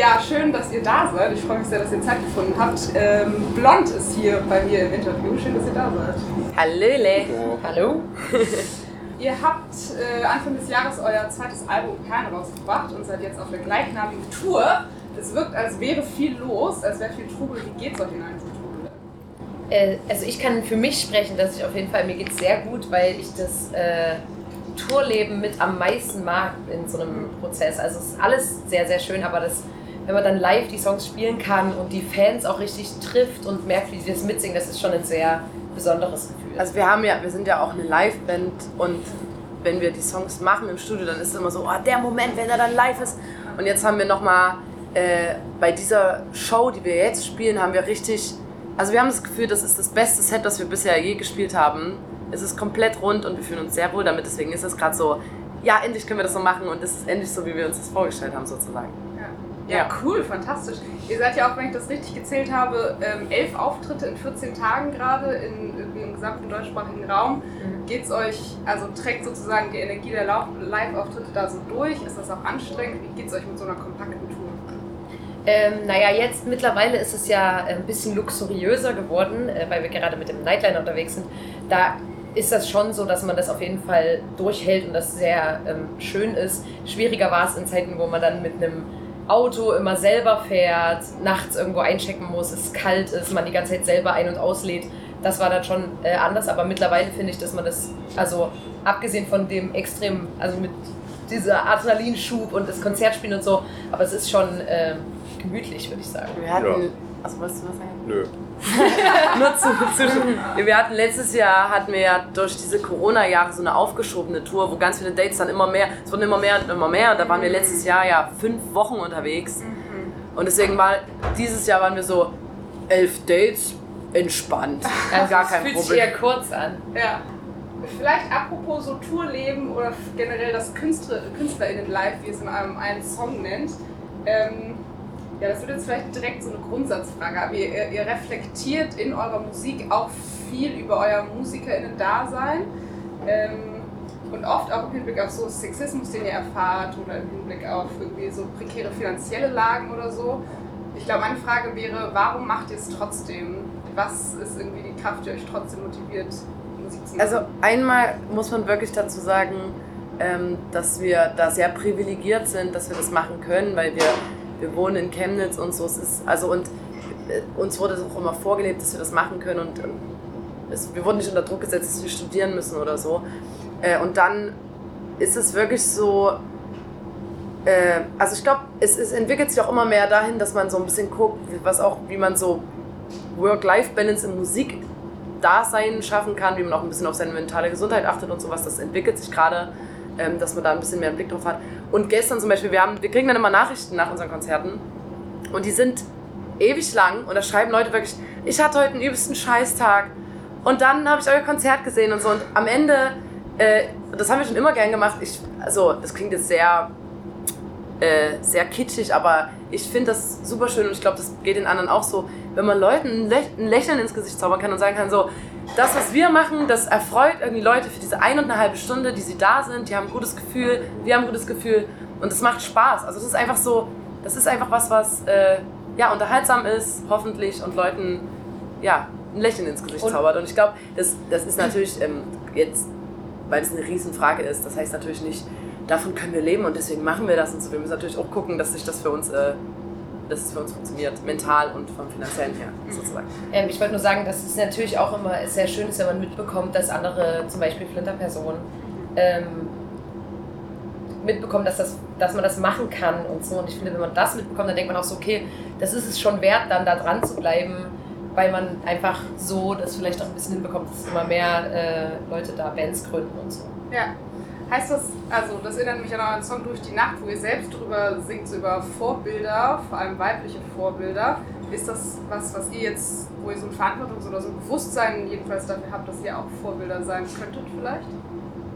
Ja, schön, dass ihr da seid. Ich freue mich sehr, dass ihr Zeit gefunden habt. Ähm, Blond ist hier bei mir im Interview. Schön, dass ihr da seid. Hallöle. Hallo. ihr habt äh, Anfang des Jahres euer zweites Album Kern rausgebracht und seid jetzt auf der gleichnamigen Tour. Es wirkt, als wäre viel los, als wäre viel Trubel. Wie geht's euch in einem Trubel? Äh, also ich kann für mich sprechen, dass ich auf jeden Fall, mir geht es sehr gut, weil ich das äh, Tourleben mit am meisten mag in so einem Prozess. Also es ist alles sehr, sehr schön, aber das wenn man dann live die Songs spielen kann und die Fans auch richtig trifft und merkt, wie sie das mitsingen, das ist schon ein sehr besonderes Gefühl. Also wir haben ja, wir sind ja auch eine Liveband und wenn wir die Songs machen im Studio, dann ist es immer so, oh, der Moment, wenn er dann live ist. Und jetzt haben wir nochmal äh, bei dieser Show, die wir jetzt spielen, haben wir richtig, also wir haben das Gefühl, das ist das beste Set, das wir bisher je gespielt haben. Es ist komplett rund und wir fühlen uns sehr wohl damit. Deswegen ist es gerade so, ja, endlich können wir das so machen und es ist endlich so, wie wir uns das vorgestellt haben, sozusagen. Ja, cool, fantastisch. Ihr seid ja auch, wenn ich das richtig gezählt habe, ähm, elf Auftritte in 14 Tagen gerade im gesamten deutschsprachigen Raum. Mhm. Geht es euch, also trägt sozusagen die Energie der Live-Auftritte da so durch? Ist das auch anstrengend? Wie geht es euch mit so einer kompakten Tour? Ähm, naja, jetzt mittlerweile ist es ja ein bisschen luxuriöser geworden, äh, weil wir gerade mit dem Nightliner unterwegs sind. Da ist das schon so, dass man das auf jeden Fall durchhält und das sehr ähm, schön ist. Schwieriger war es in Zeiten, wo man dann mit einem Auto immer selber fährt, nachts irgendwo einchecken muss, es kalt ist, man die ganze Zeit selber ein- und auslädt. Das war dann schon äh, anders, aber mittlerweile finde ich, dass man das, also abgesehen von dem extrem, also mit dieser Adrenalinschub und das Konzertspielen und so, aber es ist schon äh, gemütlich, würde ich sagen. Wir hatten, ja. Also wolltest du was sagen? Nö. Nur zu, zu, Wir hatten letztes Jahr hatten wir ja durch diese Corona-Jahre so eine aufgeschobene Tour, wo ganz viele Dates dann immer mehr, es wurden immer mehr und immer mehr. Und da waren wir letztes Jahr ja fünf Wochen unterwegs. Mhm. Und deswegen war dieses Jahr waren wir so elf Dates entspannt. Also Gar kein fühlt Problem. sich eher kurz an. Ja. Vielleicht apropos so Tourleben oder generell das Künstler, KünstlerInnen-Live, wie es in einem einen Song nennt. Ähm, ja, das wird jetzt vielleicht direkt so eine Grundsatzfrage, aber ihr, ihr reflektiert in eurer Musik auch viel über euer MusikerInnen-Dasein. Ähm, und oft auch im Hinblick auf so Sexismus, den ihr erfahrt, oder im Hinblick auf irgendwie so prekäre finanzielle Lagen oder so. Ich glaube, meine Frage wäre, warum macht ihr es trotzdem? Was ist irgendwie die Kraft, die euch trotzdem motiviert, Musik zu machen? Also einmal muss man wirklich dazu sagen, ähm, dass wir da sehr privilegiert sind, dass wir das machen können, weil wir wir wohnen in Chemnitz und so. Es ist, also und äh, uns wurde es auch immer vorgelebt, dass wir das machen können und es, wir wurden nicht unter Druck gesetzt, dass wir studieren müssen oder so. Äh, und dann ist es wirklich so, äh, also ich glaube, es, es, entwickelt sich auch immer mehr dahin, dass man so ein bisschen guckt, was auch, wie man so Work-Life-Balance in Musik Dasein schaffen kann, wie man auch ein bisschen auf seine mentale Gesundheit achtet und sowas. Das entwickelt sich gerade, ähm, dass man da ein bisschen mehr einen Blick drauf hat. Und gestern zum Beispiel, wir, haben, wir kriegen dann immer Nachrichten nach unseren Konzerten. Und die sind ewig lang und da schreiben Leute wirklich, ich hatte heute einen übelsten Scheißtag. Und dann habe ich euer Konzert gesehen und so. Und am Ende, äh, das haben wir schon immer gern gemacht, ich, also das klingt jetzt sehr, äh, sehr kitschig, aber ich finde das super schön und ich glaube, das geht den anderen auch so, wenn man Leuten ein Lächeln ins Gesicht zaubern kann und sagen kann so, das, was wir machen, das erfreut irgendwie Leute für diese eine und eine halbe Stunde, die sie da sind. Die haben ein gutes Gefühl, wir haben ein gutes Gefühl und es macht Spaß. Also das ist einfach so, das ist einfach was, was äh, ja, unterhaltsam ist, hoffentlich und Leuten ja, ein Lächeln ins Gesicht und zaubert. Und ich glaube, das, das ist natürlich ähm, jetzt, weil es eine Riesenfrage ist, das heißt natürlich nicht, davon können wir leben und deswegen machen wir das und so. Wir müssen natürlich auch gucken, dass sich das für uns äh, dass es für uns funktioniert, mental und vom finanziellen her sozusagen. Ähm, ich wollte nur sagen, dass es natürlich auch immer sehr schön ist, wenn man mitbekommt, dass andere, zum Beispiel Flinterpersonen, ähm, mitbekommen, dass, das, dass man das machen kann und so. Und ich finde, wenn man das mitbekommt, dann denkt man auch so, okay, das ist es schon wert, dann da dran zu bleiben, weil man einfach so das vielleicht auch ein bisschen hinbekommt, dass immer mehr äh, Leute da Bands gründen und so. Ja. Heißt das, also das erinnert mich an euren Song Durch die Nacht, wo ihr selbst drüber singt, so über Vorbilder, vor allem weibliche Vorbilder. Ist das was, was ihr jetzt, wo ihr so ein Verantwortungs- oder so ein Bewusstsein jedenfalls dafür habt, dass ihr auch Vorbilder sein könntet vielleicht?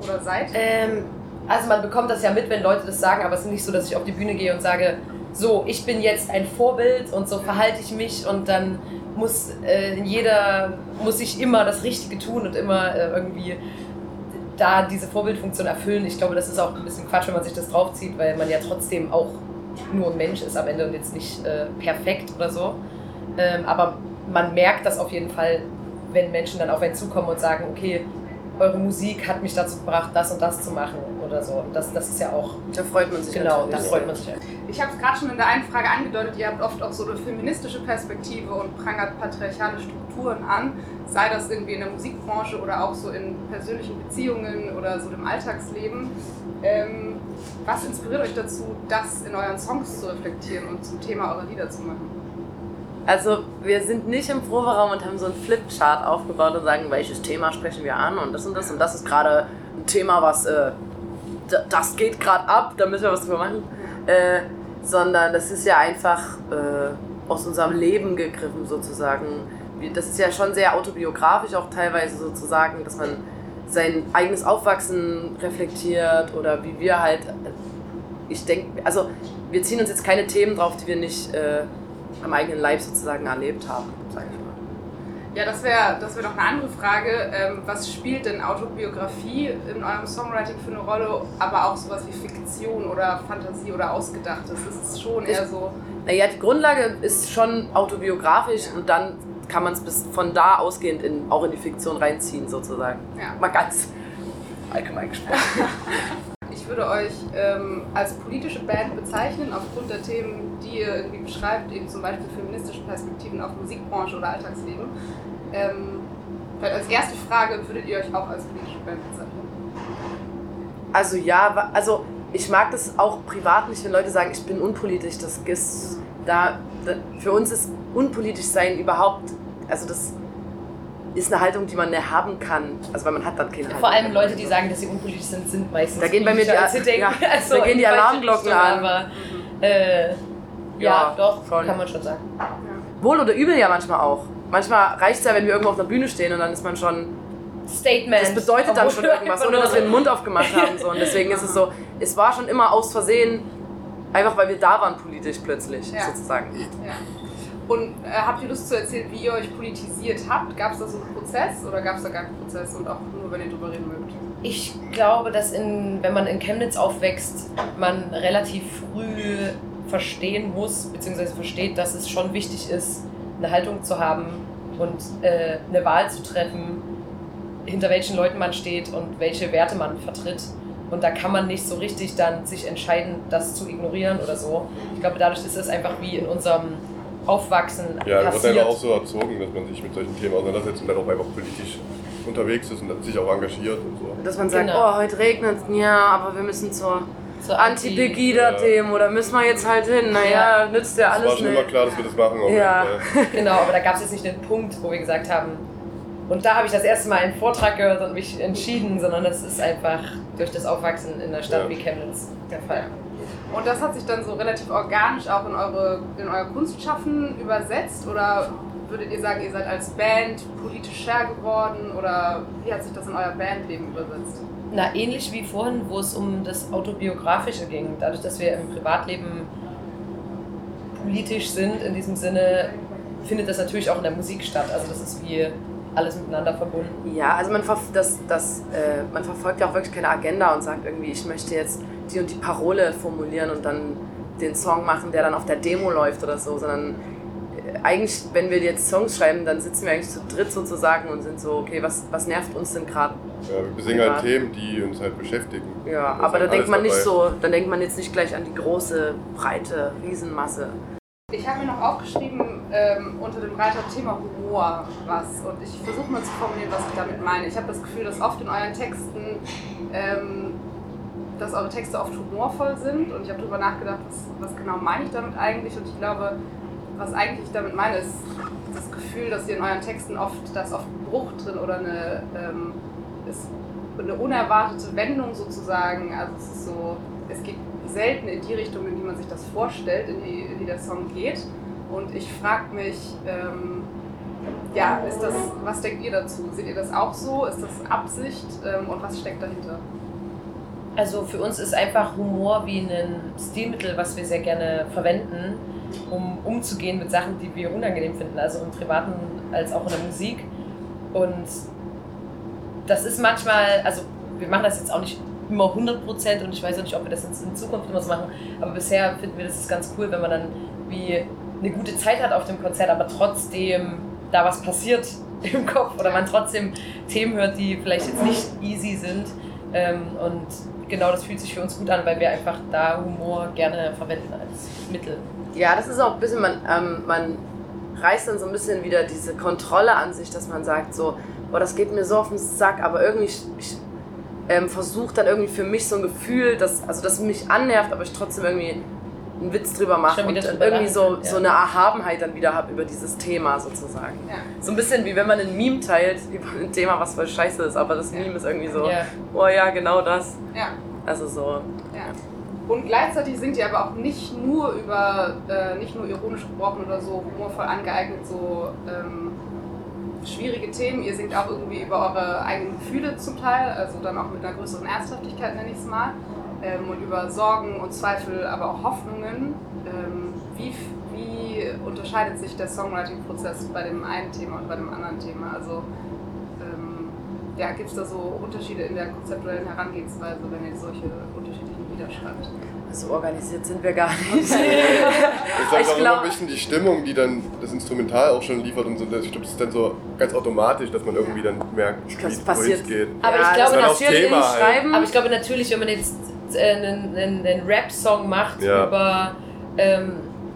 Oder seid? Ähm, also man bekommt das ja mit, wenn Leute das sagen, aber es ist nicht so, dass ich auf die Bühne gehe und sage, so, ich bin jetzt ein Vorbild und so verhalte ich mich und dann muss äh, jeder, muss ich immer das Richtige tun und immer äh, irgendwie da diese Vorbildfunktion erfüllen. Ich glaube, das ist auch ein bisschen Quatsch, wenn man sich das draufzieht, weil man ja trotzdem auch nur ein Mensch ist am Ende und jetzt nicht äh, perfekt oder so. Ähm, aber man merkt das auf jeden Fall, wenn Menschen dann auf einen zukommen und sagen, okay, eure Musik hat mich dazu gebracht, das und das zu machen oder so. Und das, das ist ja auch. Da freut man sich Genau, da freut man sich. Ich habe es gerade schon in der einen Frage angedeutet, ihr habt oft auch so eine feministische Perspektive und prangert patriarchale Strukturen an, sei das irgendwie in der Musikbranche oder auch so in persönlichen Beziehungen oder so dem Alltagsleben. Ähm, was inspiriert euch dazu, das in euren Songs zu reflektieren und zum Thema eurer Lieder zu machen? Also wir sind nicht im Proberaum und haben so einen Flipchart aufgebaut und sagen, welches Thema sprechen wir an und das und das und das ist gerade ein Thema, was äh, das geht gerade ab, da müssen wir was drüber machen. Äh, sondern das ist ja einfach äh, aus unserem Leben gegriffen sozusagen. Das ist ja schon sehr autobiografisch auch teilweise sozusagen, dass man sein eigenes Aufwachsen reflektiert oder wie wir halt, ich denke, also wir ziehen uns jetzt keine Themen drauf, die wir nicht äh, am eigenen Leib sozusagen erlebt haben, sage ich mal. Ja, das wäre das wär noch eine andere Frage. Ähm, was spielt denn Autobiografie in eurem Songwriting für eine Rolle, aber auch sowas wie Fiktion oder Fantasie oder Ausgedachtes? Ist es schon eher so. Naja, die Grundlage ist schon autobiografisch ja. und dann kann man es bis von da ausgehend in, auch in die Fiktion reinziehen, sozusagen. Ja. Mal ganz allgemein gesprochen. Würde euch ähm, als politische Band bezeichnen, aufgrund der Themen, die ihr irgendwie beschreibt, eben zum Beispiel feministische Perspektiven auf Musikbranche oder Alltagsleben. Ähm, vielleicht als erste Frage, würdet ihr euch auch als politische Band bezeichnen? Also ja, also ich mag das auch privat nicht, wenn Leute sagen, ich bin unpolitisch. Das ist da, da für uns ist unpolitisch sein überhaupt, also das ist eine Haltung, die man nicht haben kann. Also weil man hat dann keine Haltung. Vor allem Leute, die sagen, dass sie unpolitisch sind, sind meistens. Da gehen bei mir die, denken, ja, also da gehen die Alarmglocken an. Aber, äh, ja, ja, doch, voll. kann man schon sagen. Ja. Wohl oder übel ja manchmal auch. Manchmal reicht es ja, wenn wir irgendwo auf einer Bühne stehen und dann ist man schon. Statement. Das bedeutet dann schon irgendwas, ohne dass wir den Mund aufgemacht haben. So. Und deswegen ist es so, es war schon immer aus Versehen, einfach weil wir da waren politisch plötzlich, sozusagen. Ja. Und äh, habt ihr Lust zu erzählen, wie ihr euch politisiert habt? Gab es da so einen Prozess oder gab es da gar keinen Prozess und auch nur, wenn ihr drüber reden mögt? Ich glaube, dass in, wenn man in Chemnitz aufwächst, man relativ früh verstehen muss, beziehungsweise versteht, dass es schon wichtig ist, eine Haltung zu haben und äh, eine Wahl zu treffen, hinter welchen Leuten man steht und welche Werte man vertritt. Und da kann man nicht so richtig dann sich entscheiden, das zu ignorieren oder so. Ich glaube, dadurch ist es einfach wie in unserem Aufwachsen ja, passiert. Ja, wird einfach auch so erzogen, dass man sich mit solchen Themen auseinandersetzt und dann auch einfach politisch unterwegs ist und sich auch engagiert und so. Dass man sagt, genau. oh, heute regnet es, ja, aber wir müssen zur, zur Anti-Pegida-Themen ja. oder müssen wir jetzt halt hin, naja, ja. nützt ja alles nicht. Es war schon immer klar, dass wir das machen. Ja. genau, aber da gab es jetzt nicht den Punkt, wo wir gesagt haben, und da habe ich das erste Mal einen Vortrag gehört und mich entschieden, sondern das ist einfach durch das Aufwachsen in einer Stadt ja. wie Chemnitz der Fall. Und das hat sich dann so relativ organisch auch in, eure, in euer Kunstschaffen übersetzt? Oder würdet ihr sagen, ihr seid als Band politischer geworden? Oder wie hat sich das in euer Bandleben übersetzt? Na, ähnlich wie vorhin, wo es um das Autobiografische ging. Dadurch, dass wir im Privatleben politisch sind, in diesem Sinne, findet das natürlich auch in der Musik statt. Also das ist wie alles miteinander verbunden. Ja, also man, das, das, äh, man verfolgt ja auch wirklich keine Agenda und sagt irgendwie, ich möchte jetzt die und die Parole formulieren und dann den Song machen, der dann auf der Demo läuft oder so, sondern äh, eigentlich, wenn wir jetzt Songs schreiben, dann sitzen wir eigentlich zu dritt sozusagen und sind so, okay, was, was nervt uns denn gerade? Ja, wir besingen halt Themen, die uns halt beschäftigen. Ja, aber da denkt man nicht so, dann denkt man jetzt nicht gleich an die große, breite Riesenmasse. Ich habe mir noch aufgeschrieben ähm, unter dem Reiter Thema Humor was und ich versuche mal zu formulieren, was ich damit meine. Ich habe das Gefühl, dass oft in euren Texten ähm, dass eure Texte oft humorvoll sind und ich habe darüber nachgedacht, was, was genau meine ich damit eigentlich und ich glaube, was eigentlich ich damit meine, ist das Gefühl, dass ihr in euren Texten oft, da ist oft ein Bruch drin oder eine, ähm, ist eine unerwartete Wendung sozusagen, also es ist so, es geht selten in die Richtung, in die man sich das vorstellt, in die, in die der Song geht und ich frage mich, ähm, ja, ist das, was denkt ihr dazu? Seht ihr das auch so? Ist das Absicht ähm, und was steckt dahinter? Also für uns ist einfach Humor wie ein Stilmittel, was wir sehr gerne verwenden, um umzugehen mit Sachen, die wir unangenehm finden, also im Privaten als auch in der Musik. Und das ist manchmal, also wir machen das jetzt auch nicht immer 100 Prozent und ich weiß auch nicht, ob wir das in Zukunft immer so machen, aber bisher finden wir das ist ganz cool, wenn man dann wie eine gute Zeit hat auf dem Konzert, aber trotzdem da was passiert im Kopf oder man trotzdem Themen hört, die vielleicht jetzt nicht easy sind. Ähm, und genau das fühlt sich für uns gut an, weil wir einfach da Humor gerne verwenden als Mittel. Ja, das ist auch ein bisschen, man, ähm, man reißt dann so ein bisschen wieder diese Kontrolle an sich, dass man sagt so, boah, das geht mir so auf den Sack, aber irgendwie, ich, ich ähm, versuche dann irgendwie für mich so ein Gefühl, dass, also das mich annervt, aber ich trotzdem irgendwie einen Witz drüber mache und irgendwie so, ja. so eine Erhabenheit dann wieder habe über dieses Thema sozusagen. Ja. So ein bisschen wie wenn man ein Meme teilt über ein Thema, was voll scheiße ist, aber das Meme ist irgendwie so, ja. oh ja, genau das. Ja. Also so. Ja. Und gleichzeitig sind die aber auch nicht nur über, äh, nicht nur ironisch gebrochen oder so humorvoll angeeignet, so ähm, schwierige Themen. Ihr singt auch irgendwie über eure eigenen Gefühle zum Teil, also dann auch mit einer größeren Ernsthaftigkeit, nenne ich es mal ähm, und über Sorgen und Zweifel, aber auch Hoffnungen. Ähm, wie, wie unterscheidet sich der Songwriting-Prozess bei dem einen Thema und bei dem anderen Thema? Also ähm, ja, gibt es da so Unterschiede in der konzeptuellen Herangehensweise, wenn ihr solche unterschiedlichen Lieder schreibt? So organisiert sind wir gar nicht. ich glaube, auch immer ein bisschen die Stimmung, die dann das Instrumental auch schon liefert und so. Ich glaube, das ist dann so ganz automatisch, dass man irgendwie dann merkt, wie es geht. Aber ich glaube, natürlich, halt. aber ich glaube natürlich, wenn man jetzt äh, einen, einen, einen Rap-Song macht ja. über, ähm,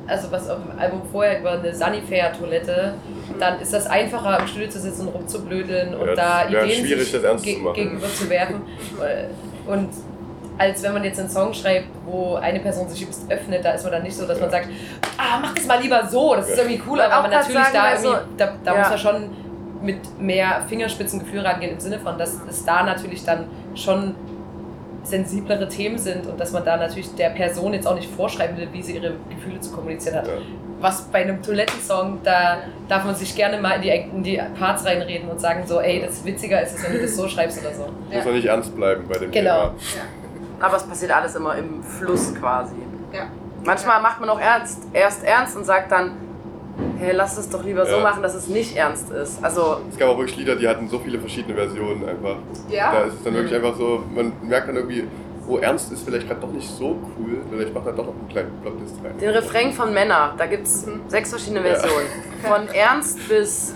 also was auf dem Album vorher, über eine Sunnyfair-Toilette, dann ist das einfacher, im Studio zu sitzen und rumzublödeln und ja, da Ideen sich ge gegenüber zu werfen. Äh, und als wenn man jetzt einen Song schreibt, wo eine Person sich übelst öffnet, da ist man dann nicht so, dass man sagt, ah, mach das mal lieber so, das ist irgendwie cool, aber man natürlich sagen, da irgendwie, da, da ja. muss man schon mit mehr Fingerspitzengefühl rangehen, im Sinne von, dass es da natürlich dann schon sensiblere Themen sind und dass man da natürlich der Person jetzt auch nicht vorschreiben will, wie sie ihre Gefühle zu kommunizieren hat. Ja. Was bei einem Toilettensong, da darf man sich gerne mal in die, in die Parts reinreden und sagen so, ey, das witziger ist es, wenn du das so schreibst oder so. Muss man nicht ernst bleiben bei dem genau. Thema. Ja. Aber es passiert alles immer im Fluss quasi. Ja. Manchmal macht man auch ernst, erst ernst und sagt dann, hey, lass es doch lieber ja. so machen, dass es nicht ernst ist. Also es gab auch wirklich Lieder, die hatten so viele verschiedene Versionen einfach. Ja. Da ist es dann wirklich einfach so, man merkt dann irgendwie, oh, ernst ist vielleicht gerade doch nicht so cool, vielleicht macht er doch noch einen kleinen Plotlist rein. Den Refrain von Männer, da gibt es sechs verschiedene Versionen. Ja. Von ernst bis,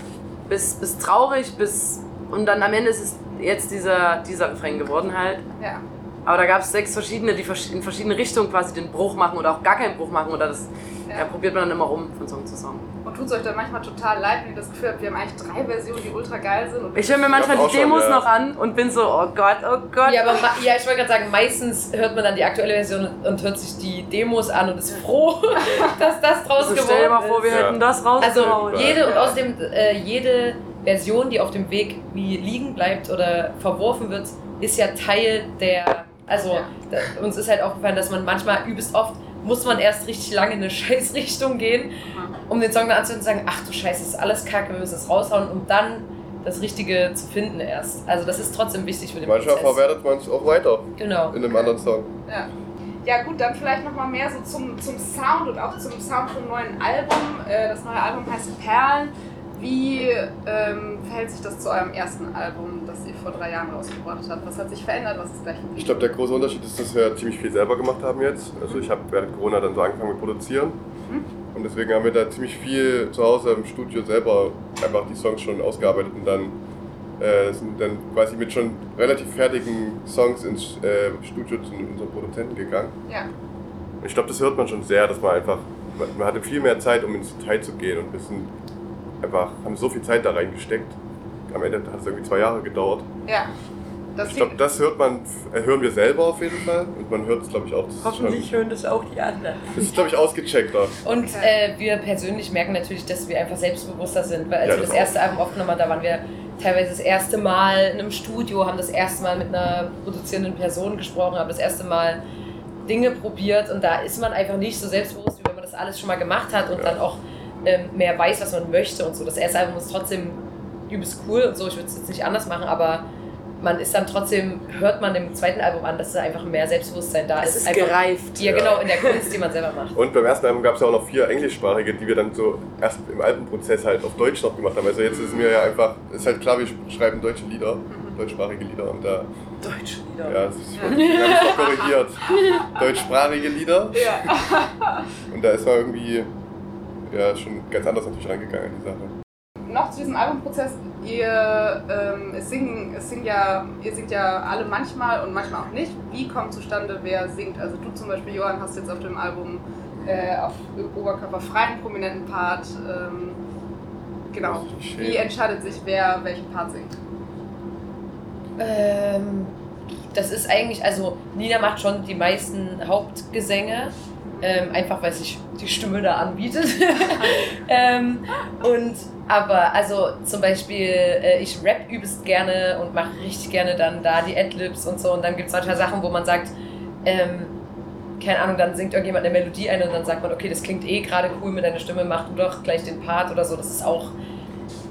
bis, bis traurig bis. Und dann am Ende ist es jetzt dieser, dieser Refrain geworden halt. Ja. Aber da gab es sechs verschiedene, die in verschiedene Richtungen quasi den Bruch machen oder auch gar keinen Bruch machen. Oder das ja. Ja, probiert man dann immer um von Song zu Song. Und tut es euch dann manchmal total leid, wenn ihr das Gefühl habt, wir haben eigentlich drei Versionen, die ultra geil sind. ich höre mir manchmal die Demos schon, ja. noch an und bin so, oh Gott, oh Gott. Ja, aber ja, ich wollte gerade sagen, meistens hört man dann die aktuelle Version und hört sich die Demos an und ist froh, dass das draus also geworden ist. Stell dir mal vor, wir hätten das rausgehauen. Also jede und außerdem äh, jede Version, die auf dem Weg wie liegen bleibt oder verworfen wird, ist ja Teil der also da, uns ist halt aufgefallen, dass man manchmal übelst oft muss man erst richtig lange in eine Scheißrichtung gehen, um den Song dann anzuhören und zu sagen, ach du Scheiße, ist alles kacke, wir müssen es raushauen, um dann das Richtige zu finden erst. Also das ist trotzdem wichtig für den Manchmal Prozess. verwertet man es auch weiter. Genau. In einem anderen Song. Ja. Ja gut, dann vielleicht nochmal mehr so zum, zum Sound und auch zum Sound vom neuen Album. Äh, das neue Album heißt Perlen. Wie ähm, verhält sich das zu eurem ersten Album, vor drei Jahren rausgebracht habt? Was hat sich verändert? Was ist gleich geblieben? Ich glaube, der große Unterschied ist, dass wir ziemlich viel selber gemacht haben jetzt. Also ich habe während Corona dann so angefangen mit Produzieren. Mhm. Und deswegen haben wir da ziemlich viel zu Hause im Studio selber einfach die Songs schon ausgearbeitet und dann äh, sind dann quasi mit schon relativ fertigen Songs ins äh, Studio zu unserem Produzenten gegangen. Ja. Und ich glaube, das hört man schon sehr, dass man einfach, man, man hatte viel mehr Zeit, um ins Detail zu gehen und ein bisschen einfach, haben so viel Zeit da reingesteckt. Am Ende hat es irgendwie zwei Jahre gedauert. Ja. Das ich glaube, das hört man, äh, hören wir selber auf jeden Fall und man hört es, glaube ich, auch. Hoffentlich schon, hören das auch die anderen. Das ist, glaube ich, ausgecheckter. Und äh, wir persönlich merken natürlich, dass wir einfach selbstbewusster sind, weil als ja, wir das, das erste Album aufgenommen haben, da waren wir teilweise das erste Mal in einem Studio, haben das erste Mal mit einer produzierenden Person gesprochen, haben das erste Mal Dinge probiert und da ist man einfach nicht so selbstbewusst, wie wenn man das alles schon mal gemacht hat und ja. dann auch ähm, mehr weiß, was man möchte und so. Das erste Album ist trotzdem übelst cool und so. Ich würde es jetzt nicht anders machen, aber man ist dann trotzdem, hört man im zweiten Album an, dass da einfach mehr Selbstbewusstsein da ist. Es ist einfach, gereift. Ja, genau, in der Kunst, die man selber macht. Und beim ersten Album gab es ja auch noch vier englischsprachige, die wir dann so erst im Alpenprozess halt auf Deutsch noch gemacht haben. Also jetzt ist mir ja einfach, ist halt klar, wir schreiben deutsche Lieder. Mhm deutschsprachige Lieder und da, Deutsche Lieder. ja, das ist schon, wir haben es auch korrigiert. Deutschsprachige Lieder. Ja. Und da ist man irgendwie ja, schon ganz anders natürlich rangegangen an die Sache. Noch zu diesem Albumprozess, ihr, ähm, es singen, es singt ja, ihr singt ja alle manchmal und manchmal auch nicht. Wie kommt zustande, wer singt? Also du zum Beispiel, Johann, hast jetzt auf dem Album äh, auf Oberkörper freien prominenten Part. Ähm, genau. Wie entscheidet sich, wer welchen Part singt? Ähm, das ist eigentlich, also Nina macht schon die meisten Hauptgesänge, ähm, einfach weil sich die Stimme da anbietet. ähm, und aber also zum Beispiel, äh, ich rap übelst gerne und mache richtig gerne dann da die Adlibs und so. Und dann gibt es manchmal Sachen, wo man sagt, ähm, keine Ahnung, dann singt irgendjemand eine Melodie ein und dann sagt man, okay, das klingt eh gerade cool mit deiner Stimme, mach du doch gleich den Part oder so. Das ist auch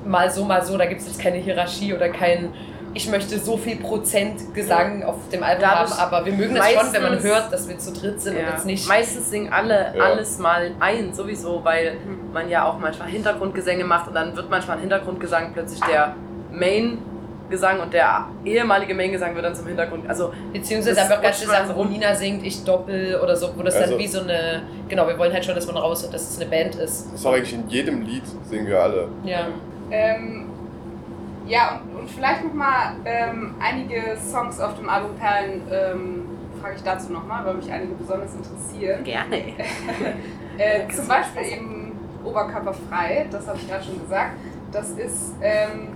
mal so, mal so. Da gibt es jetzt keine Hierarchie oder kein, ich möchte so viel Prozent Gesang auf dem Album Dadurch haben, aber wir mögen das schon, wenn man hört, dass wir zu dritt sind und Ja. jetzt nicht. Meistens singen alle Ja. alles mal ein, sowieso, weil man ja auch manchmal Hintergrundgesänge macht und dann wird manchmal ein Hintergrundgesang plötzlich der Main-Gesang und der ehemalige Main-Gesang wird dann zum Hintergrund. Also Beziehungsweise Das einfach ganz wo rum. Nina singt, ich doppel oder so, wo das Also- dann wie so eine. Genau, wir wollen halt schon, dass man raus und dass es eine Band ist. Das ist auch eigentlich in jedem Lied singen wir alle. Ja. Ähm, ja, und, und vielleicht nochmal ähm, einige Songs auf dem Album Perlen, ähm, frage ich dazu nochmal, weil mich einige besonders interessieren. gerne. Äh, zum Beispiel eben Oberkörperfrei, das habe ich gerade schon gesagt. Das ist ähm,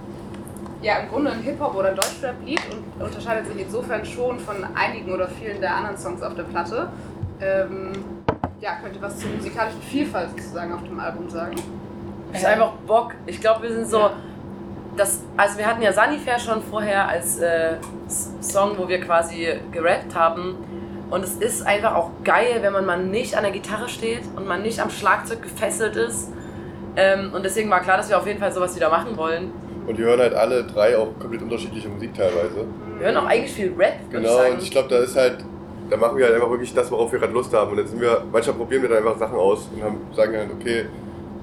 ja im Grunde ein Hip-Hop- oder Deutschrap-Lied und unterscheidet sich insofern schon von einigen oder vielen der anderen Songs auf der Platte. Ähm, ja, könnt ihr was zur musikalischen Vielfalt sozusagen auf dem Album sagen? Ich hab einfach Bock. Ich glaube, wir sind so. Ja. Das, also wir hatten ja Sunnyfair schon vorher als äh, Song, wo wir quasi gerappt haben. Und es ist einfach auch geil, wenn man mal nicht an der Gitarre steht und man nicht am Schlagzeug gefesselt ist. Ähm, und deswegen war klar, dass wir auf jeden Fall sowas wieder machen wollen. Und wir hören halt alle drei auch komplett unterschiedliche Musik teilweise. Wir hören auch eigentlich viel Rap, ich Genau, sagen. und ich glaube, da ist halt, da machen wir halt einfach wirklich das, worauf wir gerade Lust haben. Und dann sind wir, manchmal probieren wir dann einfach Sachen aus und haben, sagen halt, okay,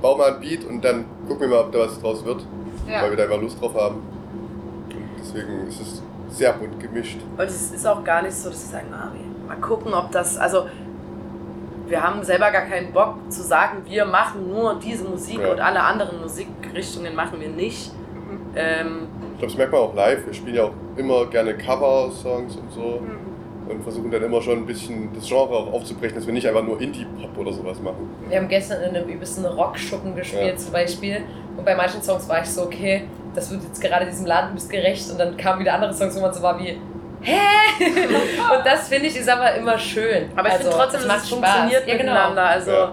bau mal ein Beat und dann gucken wir mal, ob da was draus wird, Ja. weil wir da einfach Lust drauf haben. Und deswegen ist es sehr bunt gemischt. Und es ist auch gar nicht so, dass wir sagen, ah, wir mal gucken, ob das. Also, wir haben selber gar keinen Bock zu sagen, wir machen nur diese Musik Ja. und alle anderen Musikrichtungen machen wir nicht. Mhm. Ähm, Ich glaube, das merkt man auch live. Wir spielen ja auch immer gerne Cover-Songs und so Mhm. und versuchen dann immer schon ein bisschen das Genre auch aufzubrechen, dass wir nicht einfach nur Indie-Pop oder sowas machen. Wir haben gestern in einem übelsten Rockschuppen gespielt Ja. zum Beispiel. Und bei manchen Songs war ich so, okay, das wird jetzt gerade diesem Laden übelst gerecht. Und dann kamen wieder andere Songs, wo man so war wie, hä? und das finde ich ist aber immer schön. aber ich Also, finde trotzdem, das dass es Spaß. funktioniert ja, genau. miteinander. Also, Ja.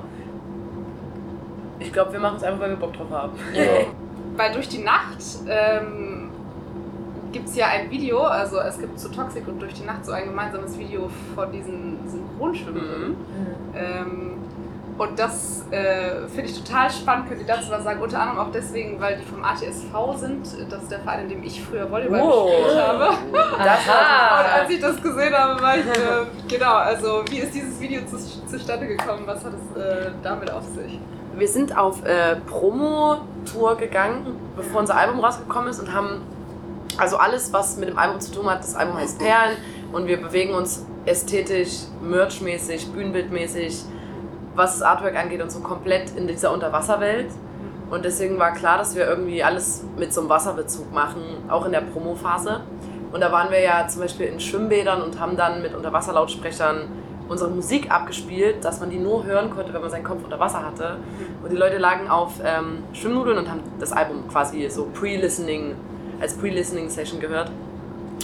ich glaube, wir machen es einfach, weil wir Bock drauf haben. Ja. bei Durch die Nacht ähm, gibt es ja ein Video, also es gibt zu Toxic und Durch die Nacht so ein gemeinsames Video von diesen Synchronschwimmerinnen. Mhm. Ähm, und das äh, finde ich total spannend, könnt ihr dazu was sagen? Unter anderem auch deswegen, weil die vom ATSV sind. Das ist der Verein, in dem ich früher Volleyball Oh. gespielt habe. Und Aha. als ich das gesehen habe, war ich, äh, genau, also wie ist dieses Video zu, zustande gekommen? Was hat es äh, damit auf sich? Wir sind auf äh, Promo-Tour gegangen, bevor unser Album rausgekommen ist und haben also alles, was mit dem Album zu tun hat. Das Album heißt Perlen und wir bewegen uns ästhetisch, merchmäßig, bühnenbildmäßig, was das Artwork angeht und so komplett in dieser Unterwasserwelt. Und deswegen war klar, dass wir irgendwie alles mit so einem Wasserbezug machen, auch in der Promophase. Und da waren wir ja zum Beispiel in Schwimmbädern und haben dann mit Unterwasserlautsprechern unsere Musik abgespielt, dass man die nur hören konnte, wenn man seinen Kopf unter Wasser hatte. Und die Leute lagen auf ähm, Schwimmnudeln und haben das Album quasi so pre-listening, als pre-listening-Session gehört.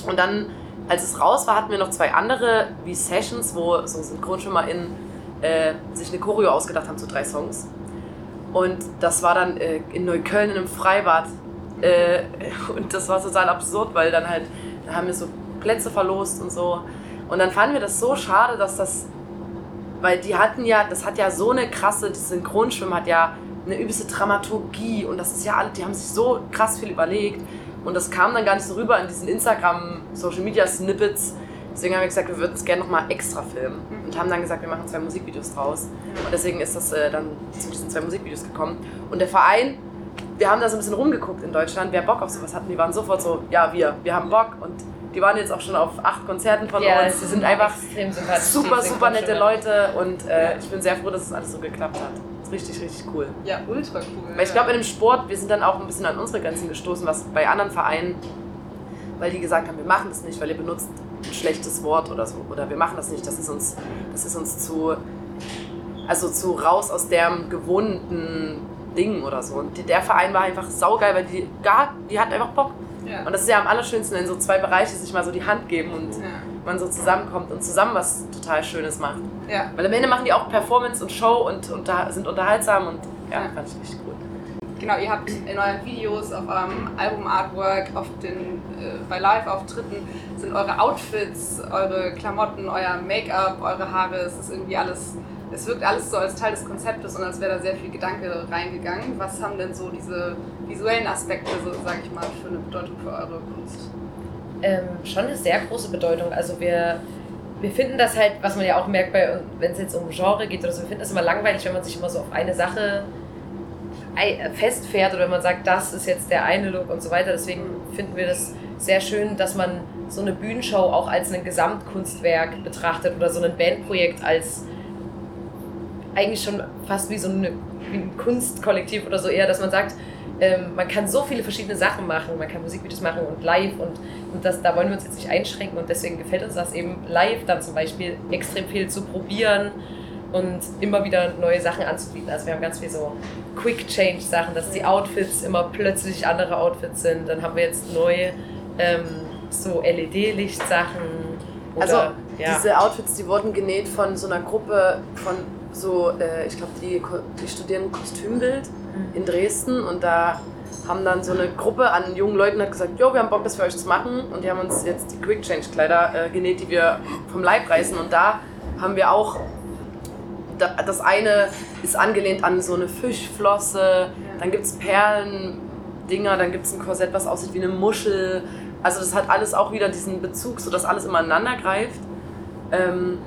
Und dann, als es raus war, hatten wir noch zwei andere wie Sessions, wo so SynchronschwimmerInnen äh, sich eine Choreo ausgedacht haben zu drei Songs. Und das war dann äh, in Neukölln in einem Freibad. Äh, und das war total absurd, weil dann halt, da haben wir so Plätze verlost und so. Und dann fanden wir das so schade, dass das, weil die hatten ja, das hat ja so eine krasse, das Synchronschwimmen hat ja eine übelste Dramaturgie und das ist ja alle, die haben sich so krass viel überlegt. Und das kam dann gar nicht so rüber in diesen Instagram, Social Media Snippets. Deswegen haben wir gesagt, wir würden es gerne nochmal extra filmen. Und haben dann gesagt, wir machen zwei Musikvideos draus. Und deswegen ist das äh, dann zu diesen zwei Musikvideos gekommen. Und der Verein wir haben da so ein bisschen rumgeguckt in Deutschland, wer Bock auf sowas hat. Und die waren sofort so, ja, wir, wir haben Bock. Und die waren jetzt auch schon auf acht Konzerten von Ja, uns. sie Die sind einfach super, super nette. Leute. Und äh, ich bin sehr froh, dass es alles so geklappt hat. Das ist richtig, richtig cool. Ja, ultra cool. Weil ich glaube, in dem Sport, wir sind dann auch ein bisschen an unsere Grenzen gestoßen, was bei anderen Vereinen, weil die gesagt haben, wir machen das nicht, weil ihr benutzt ein schlechtes Wort oder so. Oder wir machen das nicht, das ist uns, das ist uns zu, also zu raus aus dem gewohnten Ding oder so. Und der Verein war einfach saugeil, weil die, gar, die hatten einfach Bock. ja. Und das ist ja am allerschönsten, wenn so zwei Bereiche sich mal so die Hand geben und ja. man so zusammenkommt und zusammen was total Schönes macht. ja. Weil am Ende machen die auch Performance und Show und unter, sind unterhaltsam und ja, fand ich richtig cool. Genau, ihr habt in euren Videos, auf eurem Album-Artwork, auf den, äh, bei Live-Auftritten sind eure Outfits, eure Klamotten, euer Make-up, eure Haare, es ist irgendwie alles, es wirkt alles so als Teil des Konzeptes und als wäre da sehr viel Gedanke reingegangen. Was haben denn so diese visuellen Aspekte, so sag ich mal, für eine Bedeutung für eure Kunst? ähm, schon eine sehr große Bedeutung. Also wir, wir finden das halt, was man ja auch merkt, wenn es jetzt um Genre geht oder so, wir finden das immer langweilig, wenn man sich immer so auf eine Sache festfährt oder wenn man sagt, das ist jetzt der eine Look und so weiter. Deswegen finden wir das sehr schön, dass man so eine Bühnenshow auch als ein Gesamtkunstwerk betrachtet oder so ein Bandprojekt als eigentlich schon fast wie so eine, wie ein Kunstkollektiv oder so eher, dass man sagt, ähm, man kann so viele verschiedene Sachen machen, man kann Musikvideos machen und live und, und das, da wollen wir uns jetzt nicht einschränken und deswegen gefällt uns das eben live dann zum Beispiel extrem viel zu probieren und immer wieder neue Sachen anzubieten. Also wir haben ganz viel so Quick Change Sachen, dass die Outfits immer plötzlich andere Outfits sind. Dann haben wir jetzt neu ähm, so LED-Lichtsachen. oder- Also ja. diese Outfits, die wurden genäht von so einer Gruppe von so, äh, ich glaube, die, die studieren Kostümbild in Dresden und da haben dann so eine Gruppe an jungen Leuten hat gesagt, jo, wir haben Bock, das für euch zu machen und die haben uns jetzt die Quick Change Kleider äh, genäht, die wir vom Leib reißen und da haben wir auch das eine ist angelehnt an so eine Fischflosse, dann gibt es Perlendinger, dann gibt es ein Korsett, was aussieht wie eine Muschel. Also das hat alles auch wieder diesen Bezug, sodass alles immer ineinander greift. Ähm,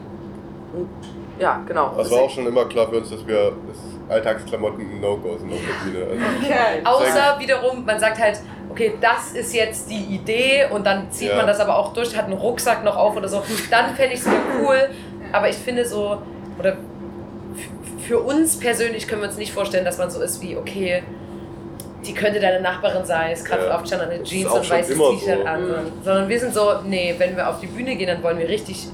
ja, genau. Das war auch schon immer klar für uns, dass wir dass Alltagsklamotten No-Go sind auf der Bühne. Also, Okay. Außer wiederum, man sagt halt, okay, das ist jetzt die Idee und dann zieht Ja. man das aber auch durch, hat einen Rucksack noch auf oder so. Dann fände ich es cool. Aber ich finde so, oder für uns persönlich können wir uns nicht vorstellen, dass man so ist wie, okay, die könnte deine Nachbarin sein, ist gerade Ja. aufgestanden, eine Das ist Jeans und weißes T-Shirt so. an. Mhm. Sondern- wir sind so, nee, wenn wir auf die Bühne gehen, dann wollen wir richtig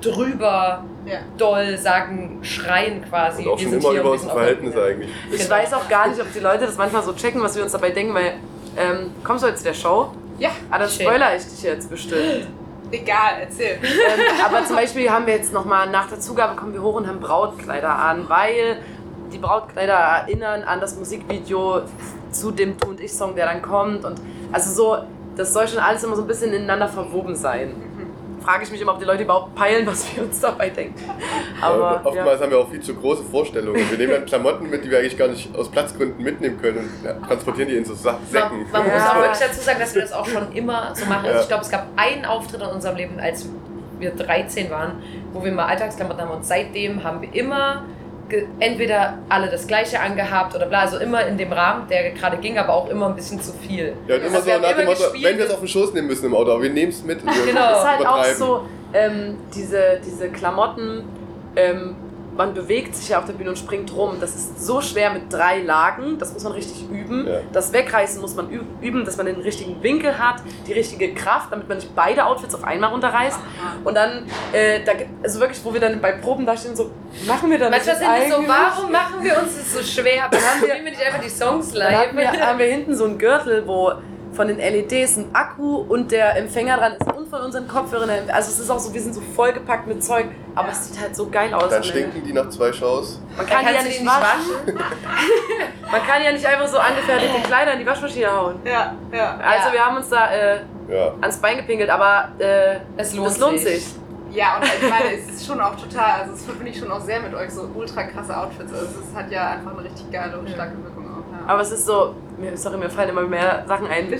drüber Ja. doll sagen, schreien quasi. und auch wir schon sind immer über unser Verhältnis eigentlich. Ich Genau. weiß auch gar nicht, ob die Leute das manchmal so checken, was wir uns dabei denken, weil ähm, kommst du jetzt zu der Show? Ja, Ah, dann spoiler ich dich jetzt bestimmt. Egal, erzähl. ähm, aber zum Beispiel haben wir jetzt nochmal nach der Zugabe kommen wir hoch und haben Brautkleider an, weil die Brautkleider erinnern an das Musikvideo zu dem Du und Ich Song, der dann kommt. Und also so, das soll schon alles immer so ein bisschen ineinander verwoben sein. Frage ich mich immer, ob die Leute überhaupt peilen, was wir uns dabei denken. Aber Aber oftmals haben wir auch viel zu große Vorstellungen. Wir nehmen dann Klamotten mit, die wir eigentlich gar nicht aus Platzgründen mitnehmen können und ja, transportieren die in so Sa Säcken. Man, man Ja. muss auch wirklich dazu sagen, dass wir das auch schon immer so machen. Also Ja. ich glaube, es gab einen Auftritt in unserem Leben, als wir 13 waren, wo wir mal Alltagsklamotten haben und seitdem haben wir immer entweder alle das gleiche angehabt oder bla, also immer in dem Rahmen, der gerade ging, aber auch immer ein bisschen zu viel. Ja, und immer Also so nach dem Motto, wenn wir es auf den Schoß nehmen müssen im Auto, aber wir nehmen es mit. Genau. ist halt auch so, ähm, diese, diese Klamotten, ähm, man bewegt sich ja auf der Bühne und springt rum. Das ist so schwer mit drei Lagen, das muss man richtig üben. Ja. Das Wegreißen muss man üb- üben, dass man den richtigen Winkel hat, die richtige Kraft, damit man nicht beide Outfits auf einmal runterreißt. Und dann, äh, da, gibt- also wirklich, wo wir dann bei Proben da stehen, so, machen wir dann Manchmal das sind wir so, warum machen wir uns das so schwer? Warum haben wir- spielen wir nicht einfach die Songs Dann live? haben wir, haben wir hinten so einen Gürtel, wo von den LEDs ein Akku und der Empfänger dran ist und von unseren Kopfhörern. Also es ist auch so, wir sind so vollgepackt mit Zeug, aber es sieht halt so geil aus. Dann am stinken die nach zwei Shows. Man kann die ja nicht waschen. Man kann ja nicht einfach so angefertigte Kleider in die Waschmaschine hauen. Ja, ja. Also Ja. wir haben uns da äh, Ja. ans Bein gepinkelt, aber äh, Es lohnt das lohnt sich. sich. Ja, und ich meine, es ist schon auch total, also es verbinde ich schon auch sehr mit euch, so ultra krasse Outfits. Also es hat ja einfach eine richtig geile und starke Wirkung. Aber es ist so, mir, sorry, mir fallen immer mehr Sachen ein.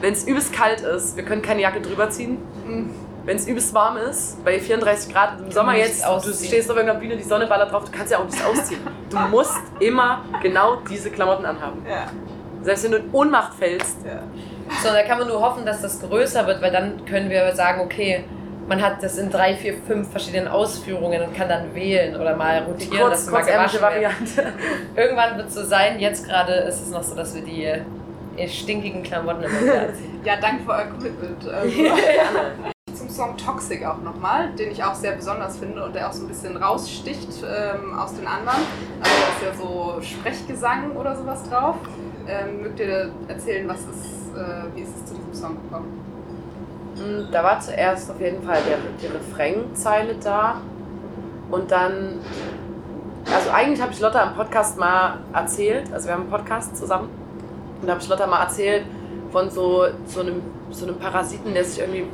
Wenn es übelst kalt ist, wir können keine Jacke drüber ziehen. Mhm. Wenn es übelst warm ist, bei 34 Grad im Sommer jetzt, du ausziehen. stehst auf irgendeiner Bühne, die Sonne ballert drauf, du kannst ja auch nichts ausziehen. Du musst immer genau diese Klamotten anhaben. Ja. Selbst wenn du in Ohnmacht fällst. Ja. So, da kann man nur hoffen, dass das größer wird, weil dann können wir sagen, okay, man hat das in drei, vier, fünf verschiedenen Ausführungen und kann dann wählen oder mal rotieren, dass kurz, es mal gewaschen wird. Variante. Irgendwann wird es so sein. Jetzt gerade ist es noch so, dass wir die äh, stinkigen Klamotten immer wieder anziehen. ja, danke für euer Commitment. Also, zum Song Toxic auch nochmal, den ich auch sehr besonders finde und der auch so ein bisschen raussticht ähm, aus den anderen. Also da ist ja so Sprechgesang oder sowas drauf. Ähm, mögt ihr erzählen, was ist, äh, wie ist es zu diesem Song gekommen? Da war zuerst auf jeden Fall der, die Refrainzeile da. Und dann, also eigentlich habe ich Lotta im Podcast mal erzählt, also wir haben einen Podcast zusammen. Und da habe ich Lotta mal erzählt von so, so, einem, so einem Parasiten, der sich irgendwie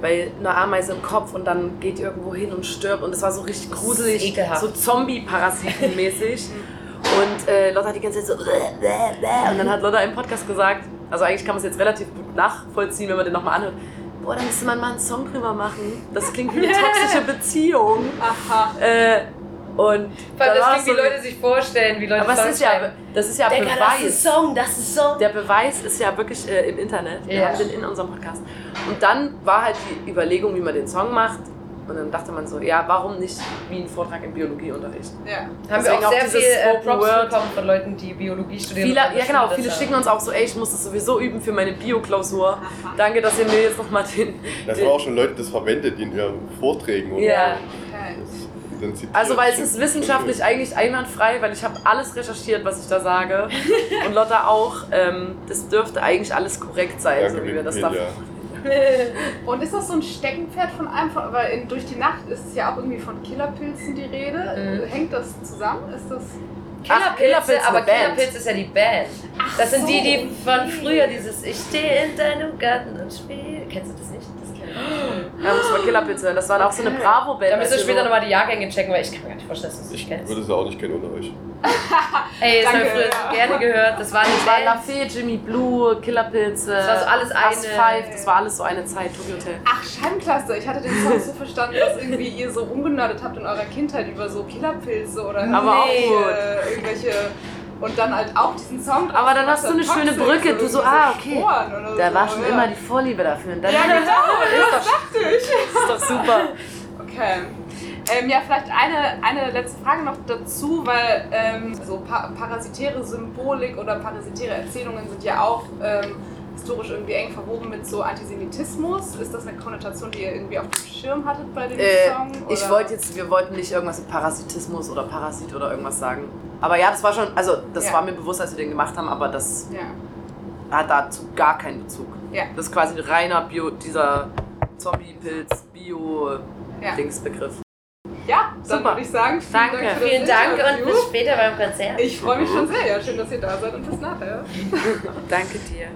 bei einer Ameise im Kopf und dann geht irgendwo hin und stirbt. Und das war so richtig gruselig, so Zombie-Parasiten-mäßig. Und äh, Lotta hat die ganze Zeit so. Und dann hat Lotta im Podcast gesagt, also eigentlich kann man es jetzt relativ gut nachvollziehen, wenn man den nochmal anhört. Boah, da müsste man mal einen Song drüber machen. Das klingt wie eine toxische Beziehung. Aha. Äh, und dann das klingt, wie so- Leute sich vorstellen, wie Leute aber es ist ja, das ist ja Digga, das ist Beweis. Song, das ist Song. Der Beweis ist ja wirklich äh, im Internet. Wir Ja. haben den in unserem Podcast. Und dann war halt die Überlegung, wie man den Song macht. Und dann dachte man so, ja, warum nicht wie ein Vortrag im Biologieunterricht? Ja. Haben wir Deswegen auch auch sehr dieses viel äh, Props Word. bekommen von Leuten, die Biologie studieren. Viele, ja genau, viele das schicken haben. uns auch so, ey, ich muss das sowieso üben für meine Bio-Klausur. Danke, dass ihr mir jetzt nochmal den... Das den haben auch schon Leute das verwendet in ihren Vorträgen. oder Ja. Okay. Also weil es ist wissenschaftlich eigentlich einwandfrei, weil ich habe alles recherchiert, was ich da sage. Und Lotta auch. Ähm, das dürfte eigentlich alles korrekt sein, Danke, so wie wir das da Wikipedia. Und ist das so ein Steckenpferd von einem? Von, weil in Durch die Nacht ist es ja auch irgendwie von Killerpilzen die Rede. Mhm. Hängt das zusammen? Ist das. Ach, Killerpilze, Killerpilz, aber. Killerpilz ist ja die Band. Das sind so, die, die von früher dieses Ich stehe in deinem Garten und spiele. Kennst du das nicht? Ich. Ja, muss man Killerpilze hören. Das war auch so eine. Bravo-Band. Da müsst ihr als wir später so- nochmal die Jahrgänge checken, weil ich kann mir gar nicht vorstellen, dass du es nicht Ich kennst. würde es auch nicht kennen ohne euch. Ey, das wir Danke, früher ja. gerne gehört. Das war Das war eine La Band. Fee, Jimmy Blue, Killerpilze. Das war so alles eine- Five, das war alles so eine Zeit, Tokyo Hotel. Ach, Scheibenklasse. Ich hatte den Song so verstanden, dass irgendwie ihr so umgenördet habt in eurer Kindheit über so Killerpilze oder Aber auch nee, gut. äh, irgendwelche. Und dann halt auch diesen Song. Aber dann hast du eine schöne Brücke. Du so, ah, okay. Da so, war schon ja. immer die Vorliebe dafür. Und dann Ja, genau, das ist, dachte ich. doch, ist doch super. Okay. Ähm, ja, vielleicht eine, eine letzte Frage noch dazu, weil ähm, so pa parasitäre Symbolik oder parasitäre Erzählungen sind ja auch ähm, historisch irgendwie eng verwoben mit so Antisemitismus. Ist das eine Konnotation, die ihr irgendwie auf dem Schirm hattet bei dem Äh, Song? ich oder? wollte jetzt, wir wollten nicht irgendwas mit Parasitismus oder Parasit oder irgendwas sagen. Aber ja, das war schon, also das Ja. war mir bewusst, als wir den gemacht haben, aber das Ja. hat dazu gar keinen Bezug. Ja. Das ist quasi ein reiner Bio, dieser Zombie-Pilz, Ja. Bio-Dingsbegriff. ja, dann Super. würde ich sagen, vielen Danke. Dank für das Vielen Dank und Interview. bis später beim Konzert. Ich freue mich schon sehr. Ja, schön, dass ihr da seid und bis nachher. Danke dir.